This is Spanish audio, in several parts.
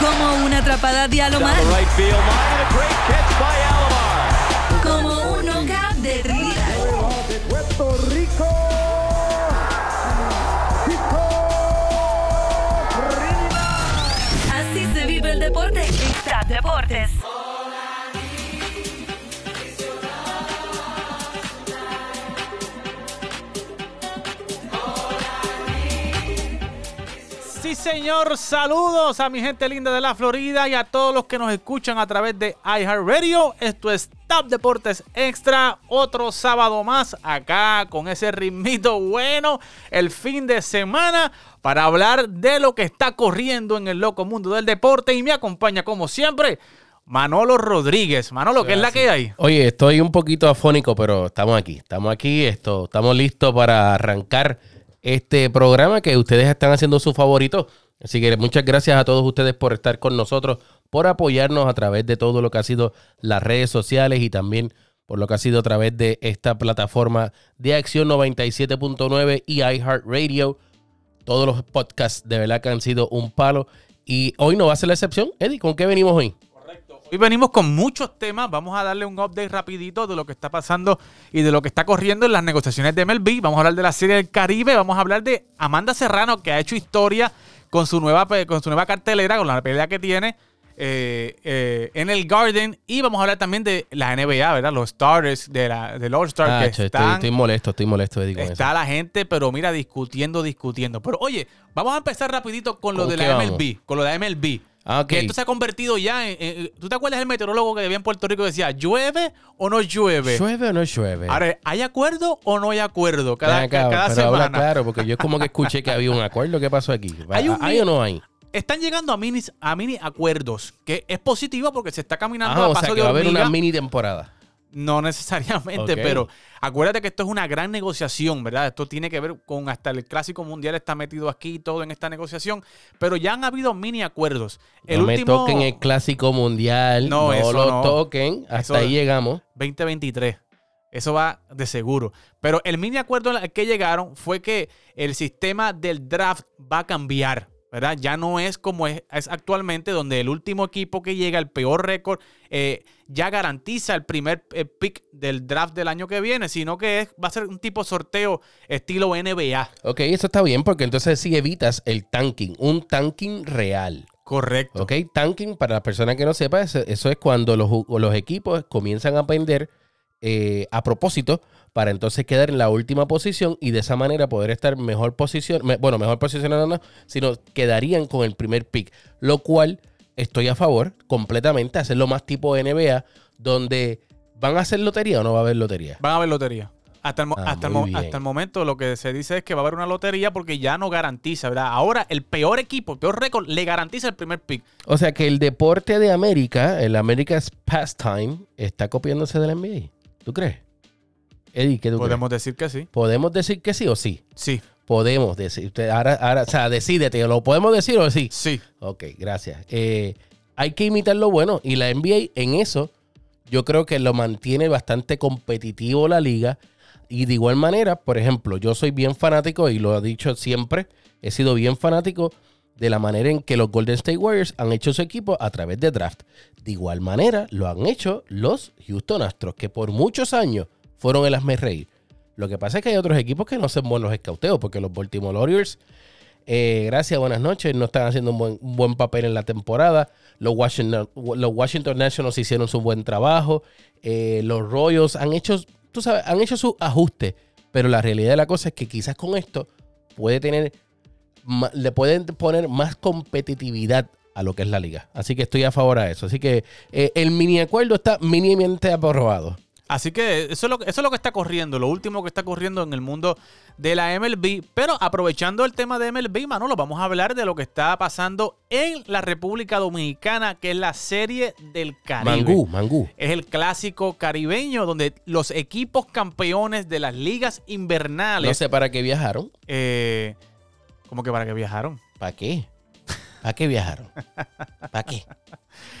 Como una atrapada de Alomar. the right field line, a great catch by Alomar. Como un knockout de Puerto Rico. Así se vive el deporte Deportes. Sí, señor. Saludos a mi gente linda de la Florida y a todos los que nos escuchan a través de iHeartRadio. Esto es Top Deportes Extra. Otro sábado más acá con ese ritmito bueno. El fin de semana para hablar de lo que está corriendo en el loco mundo del deporte. Y me acompaña, como siempre, Manolo Rodríguez. Manolo, ¿qué es la que hay? Oye, estoy un poquito afónico, pero estamos aquí. Estamos aquí, esto, estamos listos para arrancar este programa que ustedes están haciendo su favorito. Así que muchas gracias a todos ustedes por estar con nosotros, por apoyarnos a través de todo lo que ha sido las redes sociales y también por lo que ha sido a través de esta plataforma de Acción 97.9 y iHeartRadio. Todos los podcasts de verdad que han sido un palo. Y hoy no va a ser la excepción. Eddie, ¿con qué venimos hoy? Hoy venimos con muchos temas. Vamos a darle un update rapidito de lo que está pasando y de lo que está corriendo en las negociaciones de MLB. Vamos a hablar de la Serie del Caribe. Vamos a hablar de Amanda Serrano, que ha hecho historia con su nueva, con su nueva cartelera, con la pelea que tiene eh, eh, en el Garden. Y vamos a hablar también de la NBA, ¿verdad? Los starters de la, del All-Star Ah, estoy, estoy molesto, estoy molesto, Eddie, con Está la gente, pero mira, discutiendo, discutiendo. Pero oye, vamos a empezar rapidito con lo ¿Con de la vamos? MLB. Con lo de la MLB. Ah, ok. Que esto se ha convertido ya en, en- ¿Tú te acuerdas del meteorólogo que había en Puerto Rico que decía, ¿llueve o no llueve? ¿Llueve o no llueve? Ahora, ¿hay acuerdo o no hay acuerdo? Cada, Ven acá, cada pero semana. claro, porque yo como que escuché que había un acuerdo. ¿Qué pasó aquí? Hay un ¿Hay o no hay? Están llegando a mini, a mini acuerdos, que es positivo porque se está caminando Ah, a o paso sea, de que va a haber una mini temporada. No necesariamente, pero acuérdate que esto es una gran negociación, ¿verdad? Esto tiene que ver con hasta el clásico mundial está metido aquí todo en esta negociación, pero ya han habido mini acuerdos. El no me último toquen el clásico mundial. No, No, eso lo no. toquen. Hasta Eso- ahí llegamos. 2023. Eso va de seguro. Pero el mini acuerdo al que llegaron fue que el sistema del draft va a cambiar. ¿Verdad? Ya no es como es, es actualmente, donde el último equipo que llega, el peor récord, eh, ya garantiza el primer eh, pick del draft del año que viene, sino que es- va a ser un tipo sorteo estilo NBA. Ok, eso está bien porque entonces sí evitas el tanking. Un tanking real. Correcto. Ok, tanking, para las personas que no sepan, eso, eso es cuando los, los equipos comienzan a pender eh, a propósito para entonces quedar en la última posición y de esa manera poder estar mejor posición, me- bueno, mejor posicionado no, sino quedarían con el primer pick, lo cual estoy a favor completamente, hacerlo más tipo NBA, donde van a hacer lotería o no va a haber lotería. Van a haber lotería. Hasta el, Ah, hasta, el hasta el momento lo que se dice es que va a haber una lotería porque ya no garantiza, ¿verdad? Ahora el peor equipo, el peor récord, le garantiza el primer pick. O sea que el deporte de América, el America's Pastime, está copiándose del NBA. ¿Tú crees? Eddie, ¿qué tú Podemos decir que sí. ¿Podemos decir que sí o sí? Sí, Podemos decir. Usted, ahora, ahora, o sea, decídete, ¿lo podemos decir o sí? sí. Ok, gracias. Eh, hay que imitar lo bueno y la NBA en eso yo creo que lo mantiene bastante competitivo la liga y de igual manera, por ejemplo, yo soy bien fanático y lo he dicho siempre, he sido bien fanático de la manera en que los Golden State Warriors han hecho su equipo a través de draft. De igual manera lo han hecho los Houston Astros, que por muchos años fueron el hazme reír. Lo que pasa es que hay otros equipos que no hacen buenos escauteos, porque los Baltimore Warriors eh, gracias, buenas noches. No están haciendo un buen, buen papel en la temporada. Los Washington, los Washington Nationals hicieron su buen trabajo. Eh, los Royals han hecho, tú sabes, han hecho su ajuste. Pero la realidad de la cosa es que quizás con esto puede tener, le pueden poner más competitividad a lo que es la liga. Así que estoy a favor a eso. Así que eh, el mini acuerdo está mínimamente aprobado. Así que eso es, lo, que- eso es lo que está corriendo, lo último que está corriendo en el mundo de la MLB. Pero aprovechando el tema de MLB, Manolo, vamos a hablar de lo que está pasando en la República Dominicana, que es la Serie del Caribe. Mangú, mangú. Es el clásico caribeño donde los equipos campeones de las ligas invernales. No sé para qué viajaron. eh, ¿Cómo que para qué viajaron? ¿Para qué? ¿Para qué viajaron? ¿Para qué?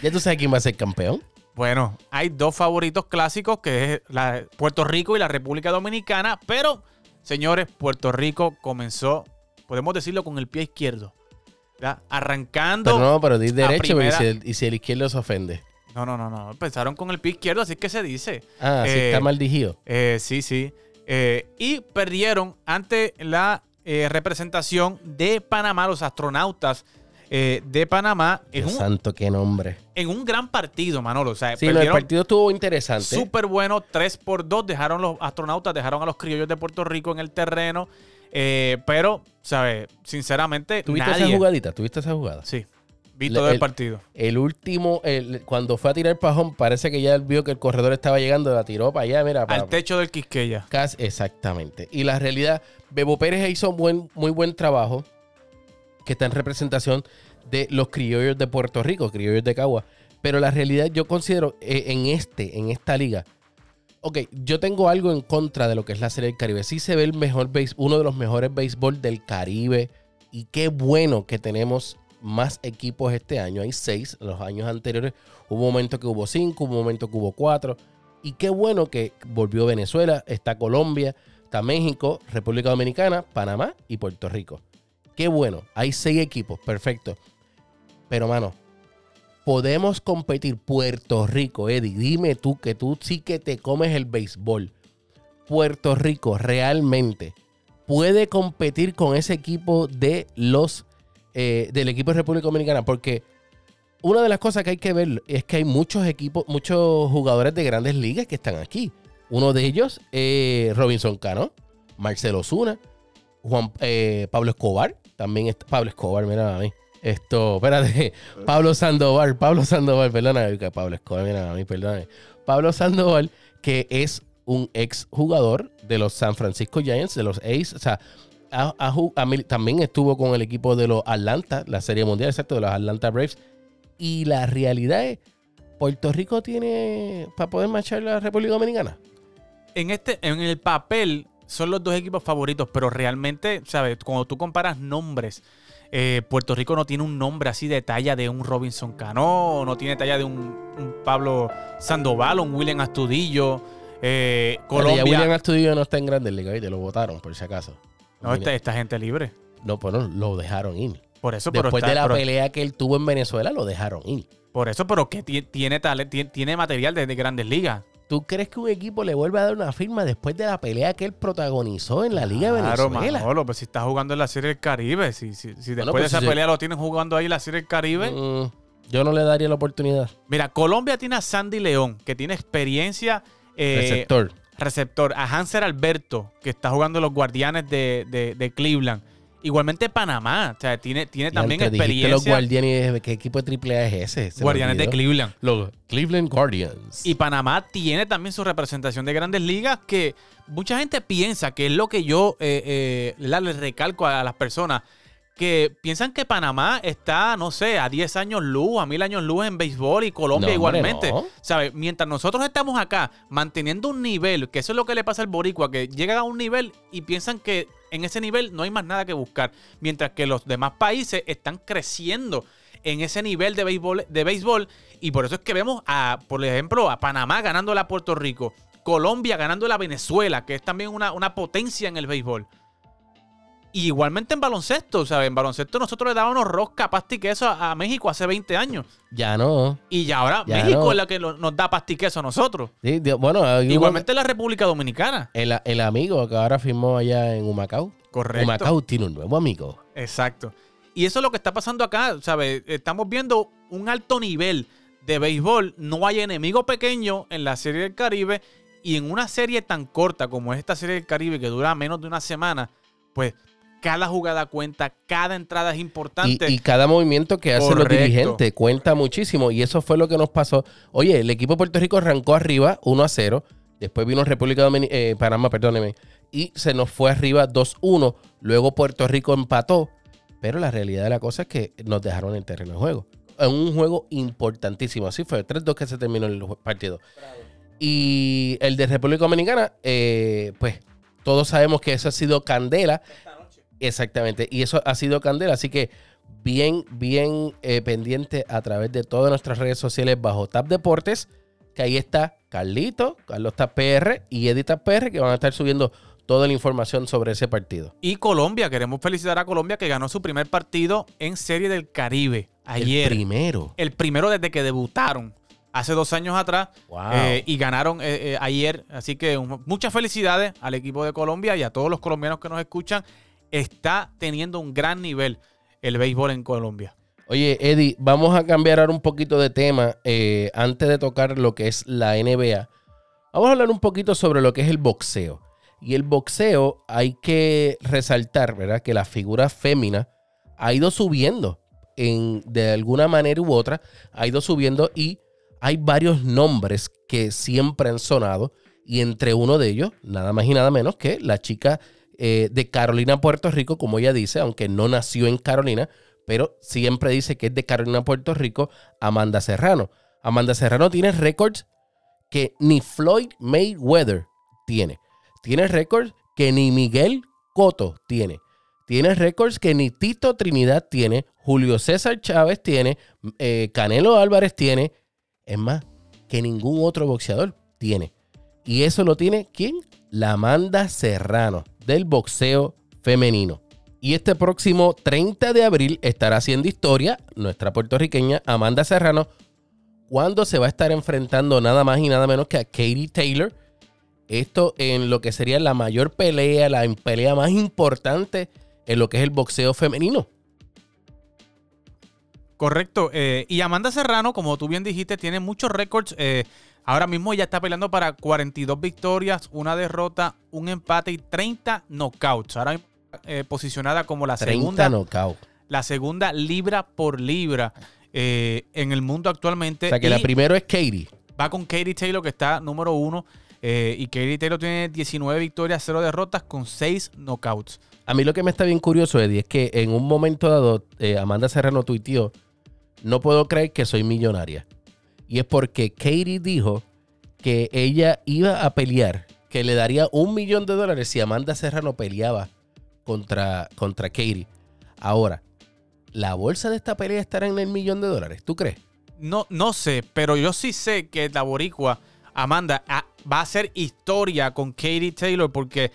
¿Ya tú sabes quién va a ser campeón? Bueno, hay dos favoritos clásicos, que es la- Puerto Rico y la República Dominicana, pero, señores, Puerto Rico comenzó podemos decirlo con el pie izquierdo. ¿verdad? Arrancando. Pero no, pero di derecho si el- y si el izquierdo se ofende. No, no, no, no. Empezaron con el pie izquierdo, así es que se dice. Ah, sí Eh, está mal digido. Eh, sí, sí. Eh, y perdieron ante la eh, representación de Panamá, los astronautas eh, de Panamá, en Dios un, santo, qué nombre. en un gran partido, Manolo. O sea, Sí, no, el partido estuvo interesante. súper bueno, 3 por 2. Dejaron los astronautas, dejaron a los criollos de Puerto Rico en el terreno. eh, pero, ¿sabes? Sinceramente, ¿Tuviste nadie. esa jugadita? ¿Tuviste esa jugada? Sí, vi todo el el- partido. El último, el- cuando fue a tirar el pajón, parece que ya él vio que el corredor estaba llegando, la tiró para allá, mira, para, Al techo del Quisqueya. Cas- exactamente. Y la realidad, Bebo Pérez hizo buen, muy buen trabajo, que está en representación de los criollos de Puerto Rico, criollos de Cagua. Pero la realidad, yo considero eh, en este, en esta liga, ok, yo tengo algo en contra de lo que es la Serie del Caribe. Sí se ve el mejor base, uno de los mejores béisbol del Caribe. Y qué bueno que tenemos más equipos este año. Hay seis. Los años anteriores hubo un momento que hubo cinco, hubo un momento que hubo cuatro. Y qué bueno que volvió Venezuela, está Colombia, está México, República Dominicana, Panamá y Puerto Rico. Qué bueno, hay seis equipos, perfecto. Pero, mano, podemos competir Puerto Rico, Eddie. Dime tú que tú sí que te comes el béisbol. Puerto Rico realmente puede competir con ese equipo de los eh, del equipo de República Dominicana porque una de las cosas que hay que ver es que hay muchos equipos, muchos jugadores de grandes ligas que están aquí. Uno de ellos, eh, Robinson Cano, Marcelo Zuna, Juan eh, Pablo Escobar, también está Pablo Escobar, mira a mí. Esto, espérate, Pablo Sandoval, Pablo Sandoval, perdona, que Pablo Escobar, mira a mí, perdóname. Pablo Sandoval, que es un ex jugador de los San Francisco Giants, de los A's, o sea, también estuvo con el equipo de los Atlanta, la Serie Mundial, exacto, de los Atlanta Braves. Y la realidad es, Puerto Rico tiene para poder marchar la República Dominicana. en este, en el papel, son los dos equipos favoritos, pero realmente, ¿sabes? Cuando tú comparas nombres, eh, Puerto Rico no tiene un nombre así de talla de un Robinson Cano, no tiene talla de un, un Pablo Sandoval, un William Astudillo. eh, Colombia. Colombia. William Astudillo no está en Grandes Ligas, te lo votaron, por si acaso. No, esta, esta gente libre. no, pues no, lo dejaron ir. Por eso, pero Después está- de la pero- pelea que él tuvo en Venezuela, lo dejaron ir. Por eso, pero que ti- tiene, tiene, tiene material desde grandes ligas. ¿Tú crees que un equipo le vuelve a dar una firma después de la pelea que él protagonizó en la Liga de Claro, Venezuela? Manolo, pues si está jugando en la Serie del Caribe, si, si, si después pues de esa si se- pelea lo tienen jugando ahí en la Serie del Caribe. Mm, yo no le daría la oportunidad. Mira, Colombia tiene a Sandy León, que tiene experiencia eh, Receptor. Receptor. A Hanser Alberto, que está jugando los Guardianes de, de- de Cleveland. Igualmente Panamá, o sea, tiene, tiene también los experiencia. Guardianes, ¿qué equipo de AAA es ese? Guardianes de. Cleveland. Los Cleveland Guardians. Y Panamá tiene también su representación de grandes ligas que mucha gente piensa que es lo que yo eh, eh, le recalco a las personas que piensan que Panamá está, no sé, a 10 años luz, a 1000 años luz en béisbol y Colombia No, igualmente. no. ¿Sabes? Mientras nosotros estamos acá manteniendo un nivel, que eso es lo que le pasa al boricua, que llegan a un nivel y piensan que en ese nivel no hay más nada que buscar, mientras que los demás países están creciendo en ese nivel de béisbol, de béisbol y por eso es que vemos a, por ejemplo, a Panamá ganándole a Puerto Rico, Colombia ganándole a Venezuela, que es también una, una potencia en el béisbol. Y igualmente en baloncesto, ¿sabes? En baloncesto nosotros le dábamos rosca, pasta y queso a, a México hace 20 años. Ya no. Y ya ahora Ya México no. es la que lo- nos da pasta y queso a nosotros. Sí, Dios- bueno, igual- Igualmente la República Dominicana. el, el amigo que ahora firmó allá en Humacao. Correcto. Humacao tiene un nuevo amigo. Exacto. Y eso es lo que está pasando acá, ¿sabes? Estamos viendo un alto nivel de béisbol. No hay enemigo pequeño en la Serie del Caribe. Y en una serie tan corta como es esta Serie del Caribe, que dura menos de una semana, pues cada jugada cuenta, cada entrada es importante. y cada movimiento que hacen los dirigentes cuenta muchísimo. Y eso fue lo que nos pasó. Oye, el equipo de Puerto Rico arrancó arriba 1 a 0. Después vino República Dominicana, Panamá, perdóneme. Y se nos fue arriba 2-1. Luego Puerto Rico empató. Pero la realidad de la cosa es que nos dejaron en el terreno de juego. En un juego importantísimo. Así fue. 3-2 que se terminó el partido. Y el de República Dominicana, eh, pues todos sabemos que eso ha sido candela. Exactamente. Y eso ha sido candela. Así que bien, bien eh, pendiente a través de todas nuestras redes sociales bajo Tap Deportes. Que ahí está Carlito, Carlos Tap PR y Edita PR, que van a estar subiendo toda la información sobre ese partido. Y Colombia, queremos felicitar a Colombia que ganó su primer partido en Serie del Caribe ayer. El primero. El primero desde que debutaron hace dos años atrás Wow. eh, y ganaron eh, eh, ayer. Así que un- muchas felicidades al equipo de Colombia y a todos los colombianos que nos escuchan. Está teniendo un gran nivel el béisbol en Colombia. Oye, Eddie, vamos a cambiar ahora un poquito de tema eh, antes de tocar lo que es la NBA. Vamos a hablar un poquito sobre lo que es el boxeo. Y el boxeo hay que resaltar, ¿verdad? Que la figura fémina ha ido subiendo en, de alguna manera u otra, ha ido subiendo y hay varios nombres que siempre han sonado. Y entre uno de ellos, nada más y nada menos que la chica eh, de Carolina, Puerto Rico, como ella dice, aunque no nació en Carolina, pero siempre dice que es de Carolina, Puerto Rico, Amanda Serrano. Amanda Serrano tiene récords que ni Floyd Mayweather tiene. Tiene récords que ni Miguel Cotto tiene. Tiene récords que ni Tito Trinidad tiene, Julio César Chávez tiene, eh, Canelo Álvarez tiene. Es más, que ningún otro boxeador tiene. Y eso lo tiene ¿quién? La Amanda Serrano del boxeo femenino. Y este próximo 30 de abril estará haciendo historia nuestra puertorriqueña Amanda Serrano cuando se va a estar enfrentando nada más y nada menos que a Katie Taylor. Esto en lo que sería la mayor pelea, la pelea más importante en lo que es el boxeo femenino. Correcto. eh, y Amanda Serrano, como tú bien dijiste, tiene muchos récords. eh, ahora mismo ella está peleando para 42 victorias, una derrota, un empate y 30 knockouts. Ahora eh, posicionada como la 30 segunda, knockout. la segunda libra por libra eh, en el mundo actualmente. O sea que Y la primera es Katie. va con Katie Taylor, que está número uno. Eh, y Katie Taylor tiene 19 victorias, 0 derrotas con 6 knockouts. A mí lo que me está bien curioso, Eddie, es que en un momento dado, eh, Amanda Serrano tuiteó, no puedo creer que soy millonaria. Y es porque Katie dijo que ella iba a pelear, que le daría un millón de dólares si Amanda Serrano peleaba contra, contra Katie. Ahora, ¿la bolsa de esta pelea estará en el millón de dólares? ¿Tú crees? No, no sé, pero yo sí sé que la boricua, Amanda, ah, va a hacer historia con Katie Taylor porque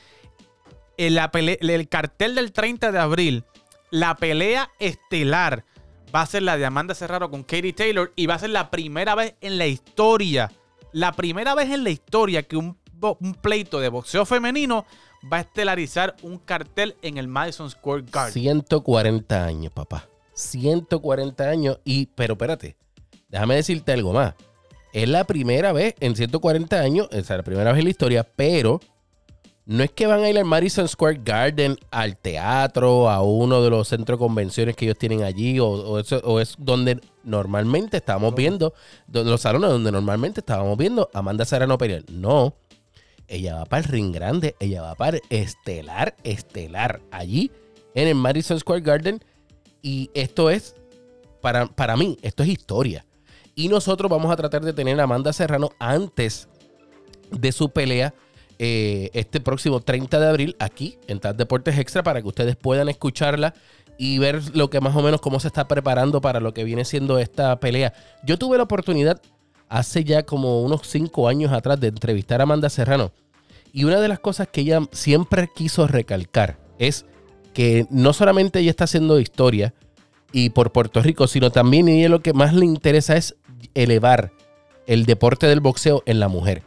en la el cartel del 30 de abril, la pelea estelar va a ser la de Amanda Serrano con Katie Taylor y va a ser la primera vez en la historia, la primera vez en la historia que un, un pleito de boxeo femenino va a estelarizar un cartel en el Madison Square Garden. 140 años, papá. 140 años. Y, pero espérate, déjame decirte algo más. Es la primera vez en 140 años, sea, la primera vez en la historia, pero no es que van a ir al Madison Square Garden al teatro, a uno de los centros de convenciones que ellos tienen allí, o, o eso- o es donde normalmente estábamos viendo, donde los salones donde normalmente estábamos viendo a Amanda Serrano pelear. No, ella va para el ring grande, ella va para el estelar, estelar, allí en el Madison Square Garden. Y esto es, para, para mí, esto es historia. Y nosotros vamos a tratar de tener a Amanda Serrano antes de su pelea eh, este próximo 30 de abril aquí en TAD Deportes Extra para que ustedes puedan escucharla y ver lo que más o menos cómo se está preparando para lo que viene siendo esta pelea. Yo tuve la oportunidad hace ya como unos 5 años atrás de entrevistar a Amanda Serrano y una de las cosas que ella siempre quiso recalcar es que no solamente ella está haciendo historia y por Puerto Rico, sino también ella lo que más le interesa es elevar el deporte del boxeo en la mujer.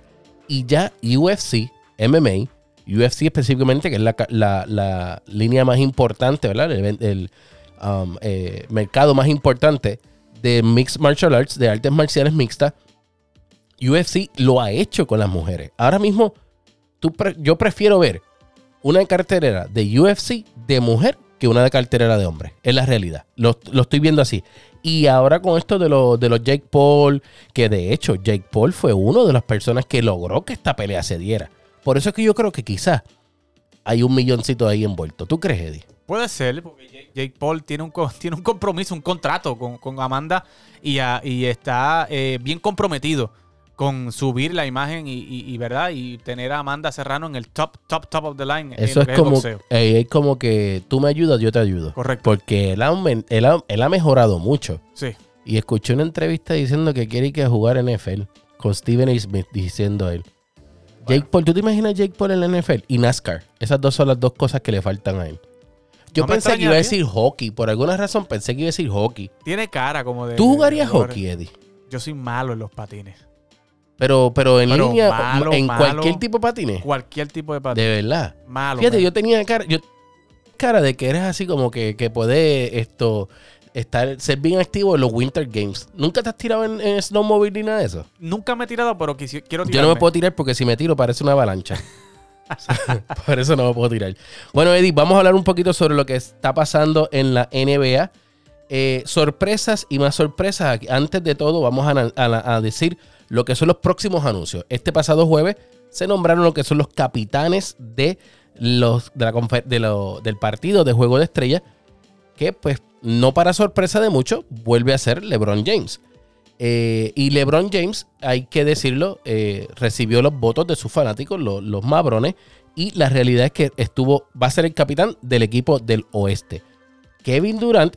Y ya UFC, MMA, UFC específicamente, que es la, la- la línea más importante, ¿verdad? El, um, eh, mercado más importante de Mixed Martial Arts, de artes marciales mixtas, UFC lo ha hecho con las mujeres. Ahora mismo, tú yo prefiero ver una cartelera de UFC de mujer que una de cartelera de hombre. Es la realidad. Lo, lo estoy viendo así. Y ahora con esto de, lo- de los Jake Paul, que de hecho Jake Paul fue uno de las personas que logró que esta pelea se diera. Por eso es que yo creo que quizás hay un milloncito ahí envuelto. ¿Tú crees, Eddie? Puede ser, porque Jake- Paul tiene un, tiene un compromiso, un contrato con, con Amanda y, a- y está eh, bien comprometido con subir la imagen y, y- y, verdad y tener a Amanda Serrano en el top, top, top of the line. en Eso lo es como, boxeo. es como que tú me ayudas, yo te ayudo. Correcto. Porque él ha, él ha- él ha mejorado mucho. Sí. Y escuché una entrevista diciendo que quiere que jugar NFL con Steven A. Smith diciendo él. Jake Paul, ¿tú te imaginas Jake Paul en la NFL? Y NASCAR. Esas dos son las dos cosas que le faltan a él. Yo No pensé que iba a decir hockey. Por alguna razón pensé que iba a decir hockey. Tiene cara como de. ¿Tú jugarías de hockey, Eddie? Yo soy malo en los patines. Pero, pero en Pero línea, malo, en malo. cualquier tipo de patines. Cualquier tipo de patines. De verdad. Malo. Fíjate, man. yo tenía cara, yo, cara de que eres así como que, que puede esto estar, ser bien activo en los Winter Games. ¿Nunca te has tirado en, en snowmobile ni nada de eso? Nunca me he tirado, pero quisi- quiero Yo tirarme. no me puedo tirar porque si me tiro parece una avalancha. Por eso no me puedo tirar. Bueno, Eddie, vamos a hablar un poquito sobre lo que está pasando en la NBA. Eh, sorpresas y más sorpresas. Antes de todo, vamos a, a- a decir lo que son los próximos anuncios. Este pasado jueves se nombraron lo que son los capitanes de los, de la de lo- del partido de Juego de Estrellas. Que, pues, no para sorpresa de muchos, vuelve a ser LeBron James. Eh, y LeBron James, hay que decirlo, eh, recibió los votos de sus fanáticos, lo- los mabrones, y la realidad es que estuvo, va a ser el capitán del equipo del oeste. Kevin Durant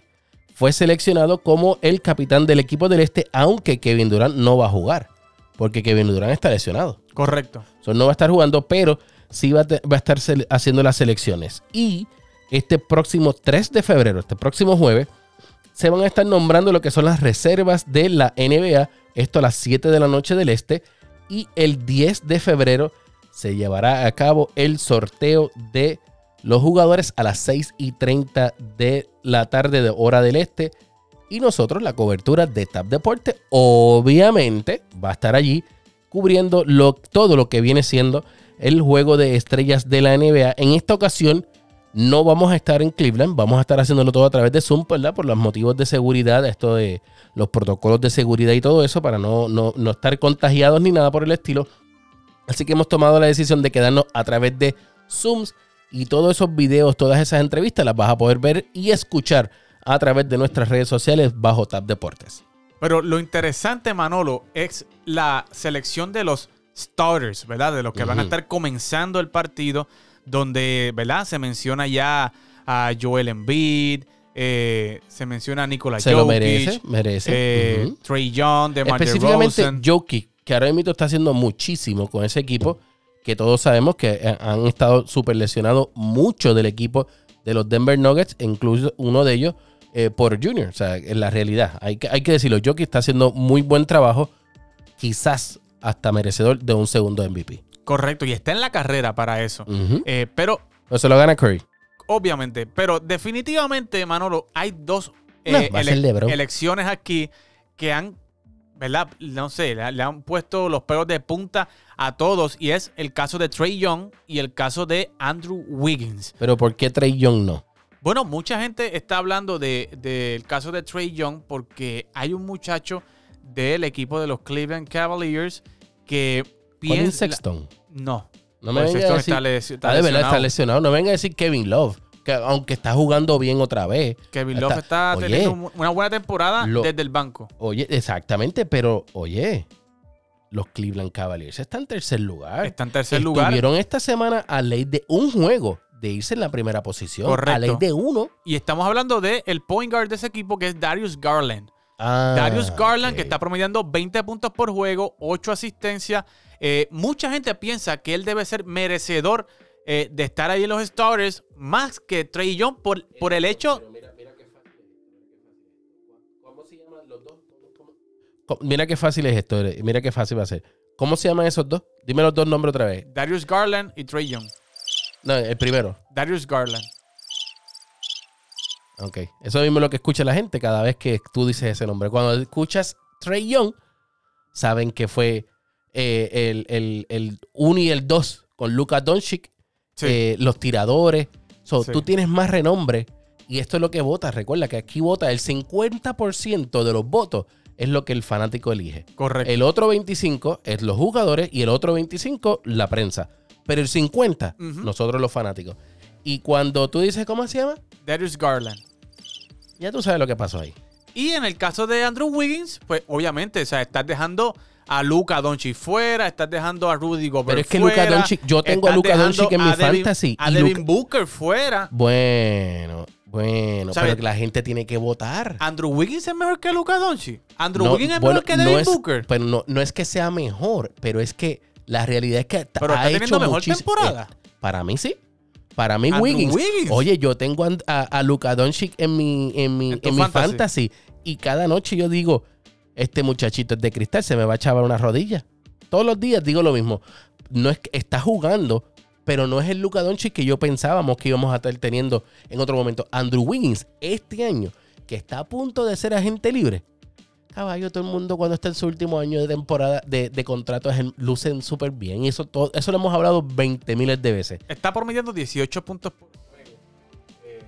fue seleccionado como el capitán del equipo del este, aunque Kevin Durant no va a jugar, porque Kevin Durant está lesionado. Correcto. So, no va a estar jugando, pero sí va a, va a estar haciendo las selecciones. Y este próximo 3 de febrero, este próximo jueves, se van a estar nombrando lo que son las reservas de la NBA. Esto a las 7 de la noche del este. Y el 10 de febrero se llevará a cabo el sorteo de los jugadores a las 6 y 30 de la tarde de hora del este. Y nosotros, la cobertura de Tap Deporte, obviamente va a estar allí cubriendo todo lo que viene siendo el juego de estrellas de la NBA. En esta ocasión no vamos a estar en Cleveland, vamos a estar haciéndolo todo a través de Zoom, ¿verdad? Por los motivos de seguridad, esto de los protocolos de seguridad y todo eso, para no, no, no estar contagiados ni nada por el estilo. Así que hemos tomado la decisión de quedarnos a través de Zooms y todos esos videos, todas esas entrevistas las vas a poder ver y escuchar a través de nuestras redes sociales bajo Tap Deportes. Pero lo interesante, Manolo, es la selección de los starters, ¿verdad? De los que van a estar comenzando el partido, donde, ¿verdad? Se menciona ya a Joel Embiid, eh, se menciona a Nikola Se Jokic, lo merece, merece. eh. Trey Young, DeMar Específicamente DeRozan. Jokic, que ahora mismo está haciendo muchísimo con ese equipo, que todos sabemos que eh, han estado súper lesionados mucho del equipo de los Denver Nuggets, incluso uno de ellos eh, por Junior. O sea, en la realidad, hay que, hay que decirlo, Jokic está haciendo muy buen trabajo, quizás hasta merecedor de un segundo MVP. Correcto, y está en la carrera para eso. Eh, pero Pero se lo gana Curry. Obviamente, pero definitivamente, Manolo, hay dos eh, No, ele- elecciones aquí que han, ¿verdad? No sé, le, le han puesto los pelos de punta a todos y es el caso de Trey Young y el caso de Andrew Wiggins. Pero ¿por qué Trey Young no? Bueno, mucha gente está hablando de- del caso de Trey Young porque hay un muchacho del equipo de los Cleveland Cavaliers que piensa... Sexton. No. No me venga a decir... está está Ah, de verdad está lesionado. lesionado. No venga a decir Kevin Love, que aunque está jugando bien otra vez. Kevin Love está teniendo una buena temporada lo- desde el banco. Oye, exactamente, pero oye, los Cleveland Cavaliers están en tercer lugar. Está en tercer lugar. Estuvieron esta semana a ley de un juego de irse en la primera posición. Correcto. A ley de uno. Y estamos hablando del el point guard de ese equipo que es Darius Garland. Ah, Darius Garland, que está promediando 20 puntos por juego, 8 asistencias. Eh, mucha gente piensa que él debe ser merecedor eh, de estar ahí en los starters más que Trey Young por, por el hecho. Mira qué fácil es esto. Mira qué fácil va a ser. ¿Cómo se llaman esos dos? Dime los dos nombres otra vez. Darius Garland y Trey Young. No, el primero. Darius Garland. Ok. Eso mismo es lo que escucha la gente cada vez que tú dices ese nombre. Cuando escuchas Trey Young, saben que fue eh, el, el, el 1 y el 2 con Luka Doncic, Sí. eh, los tiradores. So, Sí. Tú tienes más renombre y esto es lo que vota. Recuerda que aquí vota el 50% de los votos es lo que el fanático elige. Correcto. El otro 25 es los jugadores y el otro 25 la prensa. Pero el 50 Ujú. nosotros los fanáticos. Y cuando tú dices, ¿cómo se llama? Darius Garland. Ya tú sabes lo que pasó ahí. Y en el caso de Andrew Wiggins, pues obviamente, o sea, estás dejando a Luka Doncic fuera, estás dejando a Rudy Gobert Pero es que fuera, Luka Doncic- yo tengo a dejando Doncic en mi Devin- fantasy, A Devin Booker fuera. Bueno, bueno, ¿Sabes? pero que la gente tiene que votar. Andrew Wiggins es mejor que Luka Doncic. Andrew No, Wiggins es bueno, mejor que no Devin es- Booker. Pero no, no es que sea mejor, pero es que La realidad es que Pero ha está hecho teniendo mejor muchis- temporada. eh, para mí sí. Para mí Andrew Wiggins. Wiggins. Oye, yo tengo a, a, a Luka Doncic en mi, en mi, En tu en mi fantasy. fantasy. Y cada noche yo digo, este muchachito es de cristal, se me va a chavar una rodilla. Todos los días digo lo mismo. No es que está jugando, pero no es el Luka Doncic que yo pensábamos que íbamos a estar teniendo en otro momento. Andrew Wiggins, este año, que está a punto de ser agente libre. Caballo, todo el mundo cuando está en su último año de temporada de, de contrato lucen súper bien. Y eso, todo, eso lo hemos hablado 20 miles de veces. Está promediando 18 puntos por juego. Eh,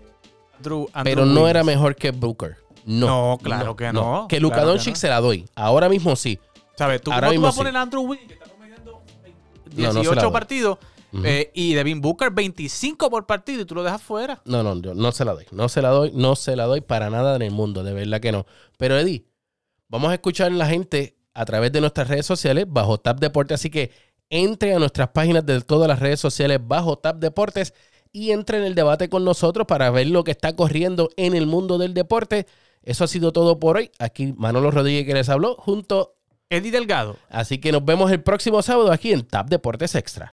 Andrew- Andrew pero no era mejor que Booker. No, No, claro que no, Que Luka claro que Doncic no. se la doy. Ahora mismo sí. ¿Sabes? ¿Tú, Ahora cómo tú vas a poner a Andrew Wiggins, que está promediando No, no se 18 la doy. partidos, eh, y Devin Booker 25 por partido, y tú lo dejas fuera? No, no, yo no se la doy. No se la doy, no se la doy para nada en el mundo, de verdad que no. Pero Eddie, vamos a escuchar a la gente a través de nuestras redes sociales bajo Tap Deportes, así que entre a nuestras páginas de todas las redes sociales bajo Tap Deportes y entre en el debate con nosotros para ver lo que está corriendo en el mundo del deporte. Eso ha sido todo por hoy. Aquí Manolo Rodríguez que les habló junto. Eddie Delgado. Así que nos vemos el próximo sábado aquí en Tap Deportes Extra.